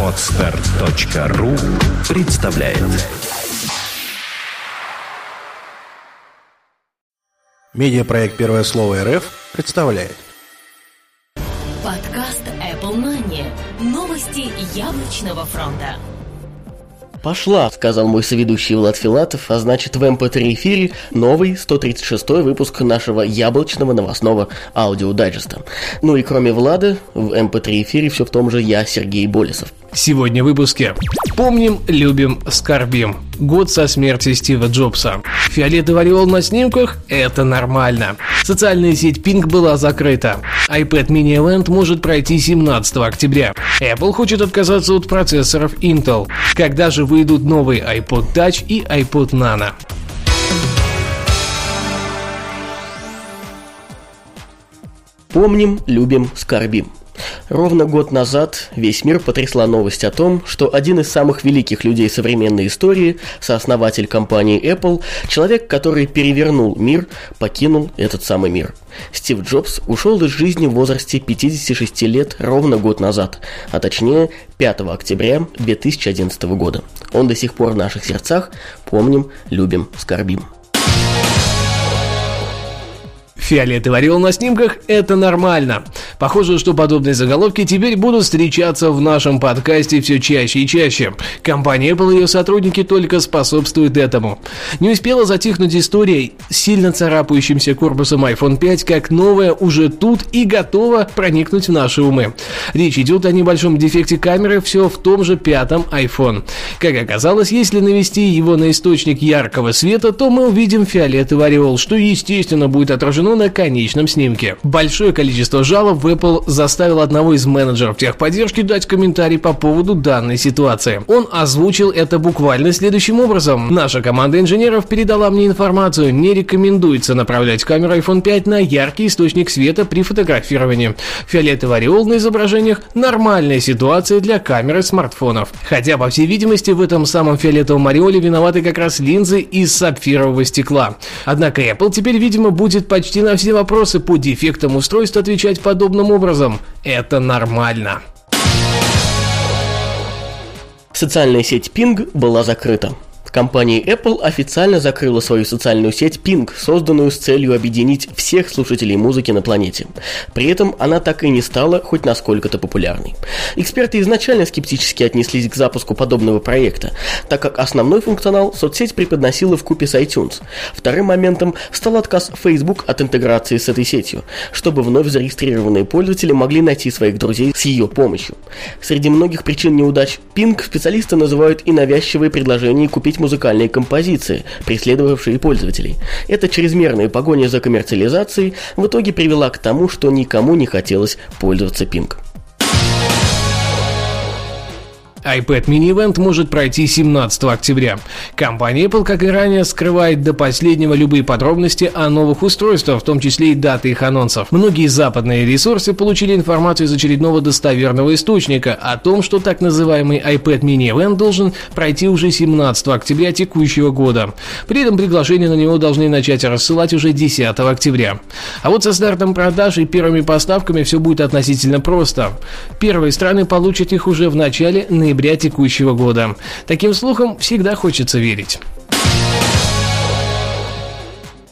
Отстар.ру представляет Медиапроект «Первое слово РФ» представляет Подкаст Apple Money. Новости яблочного фронта. «Пошла», — сказал мой соведущий Влад Филатов, а значит в МП3 эфире новый 136-й выпуск нашего яблочного новостного аудиодайджеста. Ну и кроме Влада, в МП3 эфире все тот же я, Сергей Болесов. Сегодня в выпуске. Помним, любим, скорбим. Год со смерти Стива Джобса. Фиолетовый ореол на снимках – это нормально. Социальная сеть Ping была закрыта. iPad mini launch может пройти 17 октября. Apple хочет отказаться от процессоров Intel. Когда же выйдут новые iPod Touch и iPod Nano? Помним, любим, скорбим. Ровно год назад весь мир потрясла новость о том, что один из самых великих людей современной истории, сооснователь компании Apple, человек, который перевернул мир, покинул этот самый мир. Стив Джобс ушел из жизни в возрасте 56 лет ровно год назад, а точнее 5 октября 2011 года. Он до сих пор в наших сердцах, помним, любим, скорбим. Фиолетовый орел на снимках – это нормально. Похоже, что подобные заголовки теперь будут встречаться в нашем подкасте все чаще и чаще. Компания Apple и ее сотрудники только способствуют этому. Не успела затихнуть история с сильно царапающимся корпусом iPhone 5, как новая уже тут и готова проникнуть в наши умы. Речь идет о небольшом дефекте камеры все в том же пятом iPhone. Как оказалось, если навести его на источник яркого света, то мы увидим фиолетовый ореол, что естественно будет отражено на конечном снимке. Большое количество жалоб в Apple заставил одного из менеджеров техподдержки дать комментарий по поводу данной ситуации. Он озвучил это буквально следующим образом. Наша команда инженеров передала мне информацию, не рекомендуется направлять камеру iPhone 5 на яркий источник света при фотографировании. Фиолетовый ореол на изображениях – нормальная ситуация для камеры смартфонов. Хотя, по всей видимости, в этом самом фиолетовом ореоле виноваты как раз линзы из сапфирового стекла. Однако Apple теперь, видимо, будет почти на все вопросы по дефектам устройств отвечать подобным образом. Это нормально. Социальная сеть Ping была закрыта. Компания Apple официально закрыла свою социальную сеть Ping, созданную с целью объединить всех слушателей музыки на планете. При этом она так и не стала хоть насколько-то популярной. Эксперты изначально скептически отнеслись к запуску подобного проекта, так как основной функционал соцсеть преподносила в купе с iTunes. Вторым моментом стал отказ Facebook от интеграции с этой сетью, чтобы вновь зарегистрированные пользователи могли найти своих друзей с ее помощью. Среди многих причин неудач Ping специалисты называют и навязчивые предложения купить музыкальные композиции, преследовавшие пользователей. Эта чрезмерная погоня за коммерциализацией в итоге привела к тому, что никому не хотелось пользоваться Ping iPad Mini Event может пройти 17 октября. Компания Apple, как и ранее, скрывает до последнего любые подробности о новых устройствах, в том числе и даты их анонсов. Многие западные ресурсы получили информацию из очередного достоверного источника о том, что так называемый iPad Mini Event должен пройти уже 17 октября текущего года. При этом приглашения на него должны начать рассылать уже 10 октября. А вот со стартом продаж и первыми поставками все будет относительно просто. Первые страны получат их уже в начале ноября ноября текущего года. Таким слухам всегда хочется верить.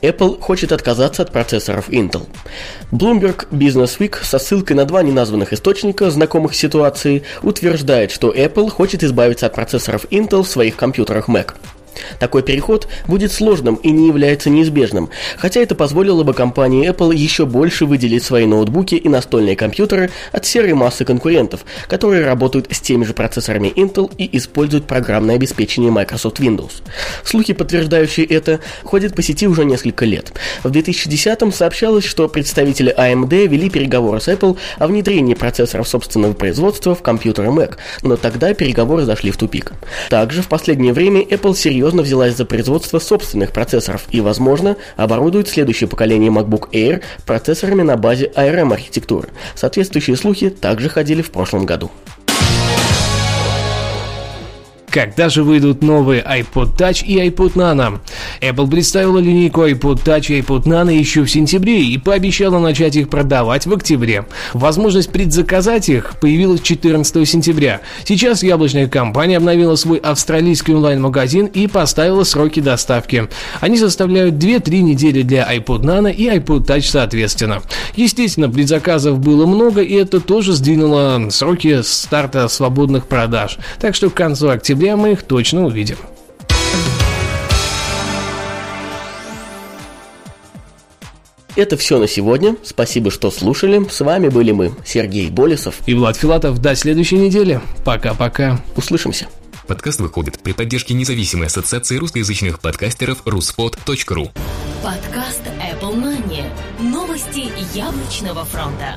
Apple хочет отказаться от процессоров Intel. Bloomberg Business Week со ссылкой на два неназванных источника, знакомых ситуации, утверждает, что Apple хочет избавиться от процессоров Intel в своих компьютерах Mac. Такой переход будет сложным и не является неизбежным, хотя это позволило бы компании Apple еще больше выделить свои ноутбуки и настольные компьютеры от серой массы конкурентов, которые работают с теми же процессорами Intel и используют программное обеспечение Microsoft Windows. Слухи, подтверждающие это, ходят по сети уже несколько лет. В 2010-м сообщалось, что представители AMD вели переговоры с Apple о внедрении процессоров собственного производства в компьютеры Mac, но тогда переговоры зашли в тупик. Также в последнее время Apple серьезно серьезно взялась за производство собственных процессоров и, возможно, оборудует следующее поколение MacBook Air процессорами на базе ARM архитектуры. Соответствующие слухи также ходили в прошлом году. Когда же выйдут новые iPod Touch и iPod Nano? Apple представила линейку iPod Touch и iPod Nano еще в сентябре и пообещала начать их продавать в октябре. Возможность предзаказать их появилась 14 сентября. Сейчас яблочная компания обновила свой австралийский онлайн-магазин и поставила сроки доставки. Они составляют 2-3 недели для iPod Nano и iPod Touch соответственно. Естественно, предзаказов было много, и это тоже сдвинуло сроки старта свободных продаж. Так что к концу октября мы их точно увидим. Это все на сегодня. Спасибо, что слушали. С вами были мы, Сергей Болесов. И Влад Филатов. До следующей недели. Пока-пока. Услышимся. Подкаст выходит при поддержке независимой ассоциации русскоязычных подкастеров ruspod.ru Подкаст Apple Money. Новости яблочного фронта.